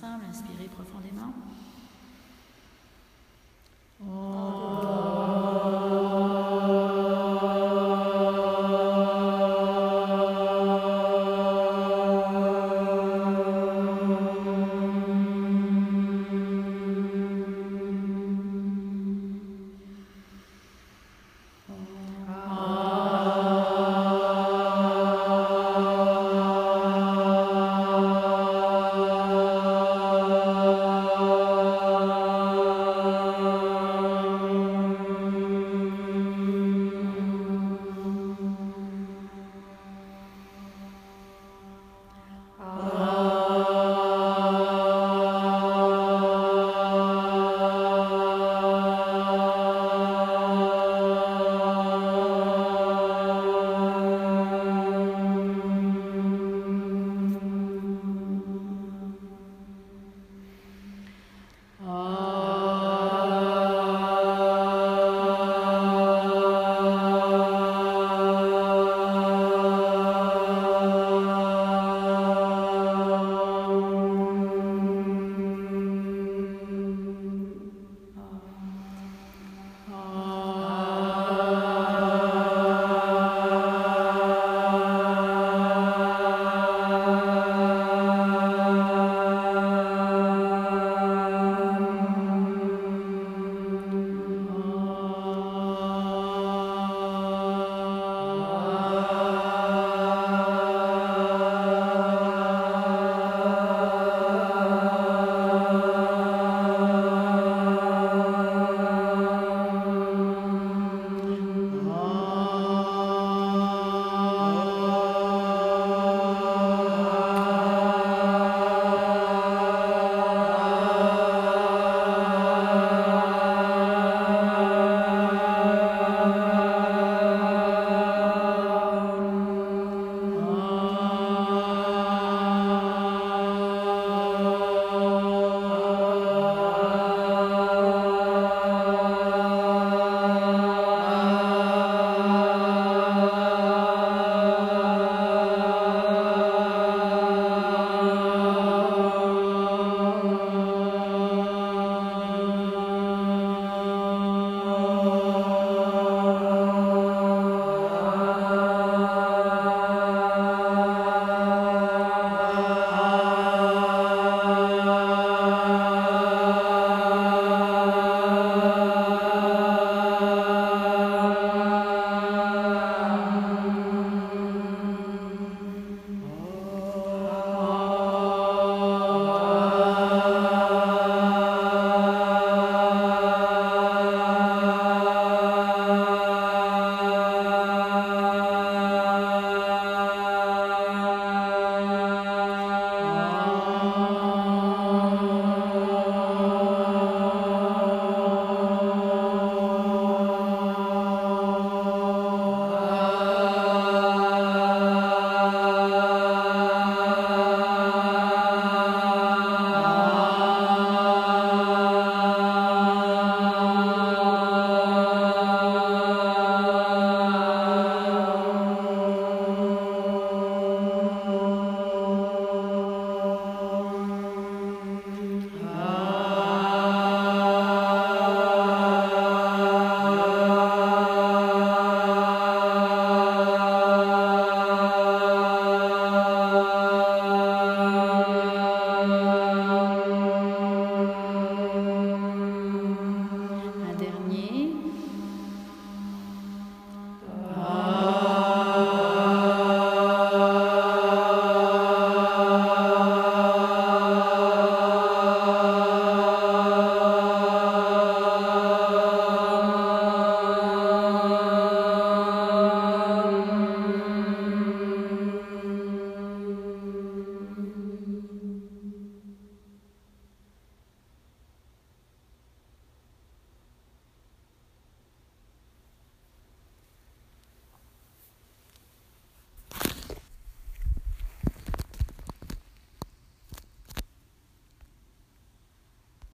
ensemble, inspirez profondément.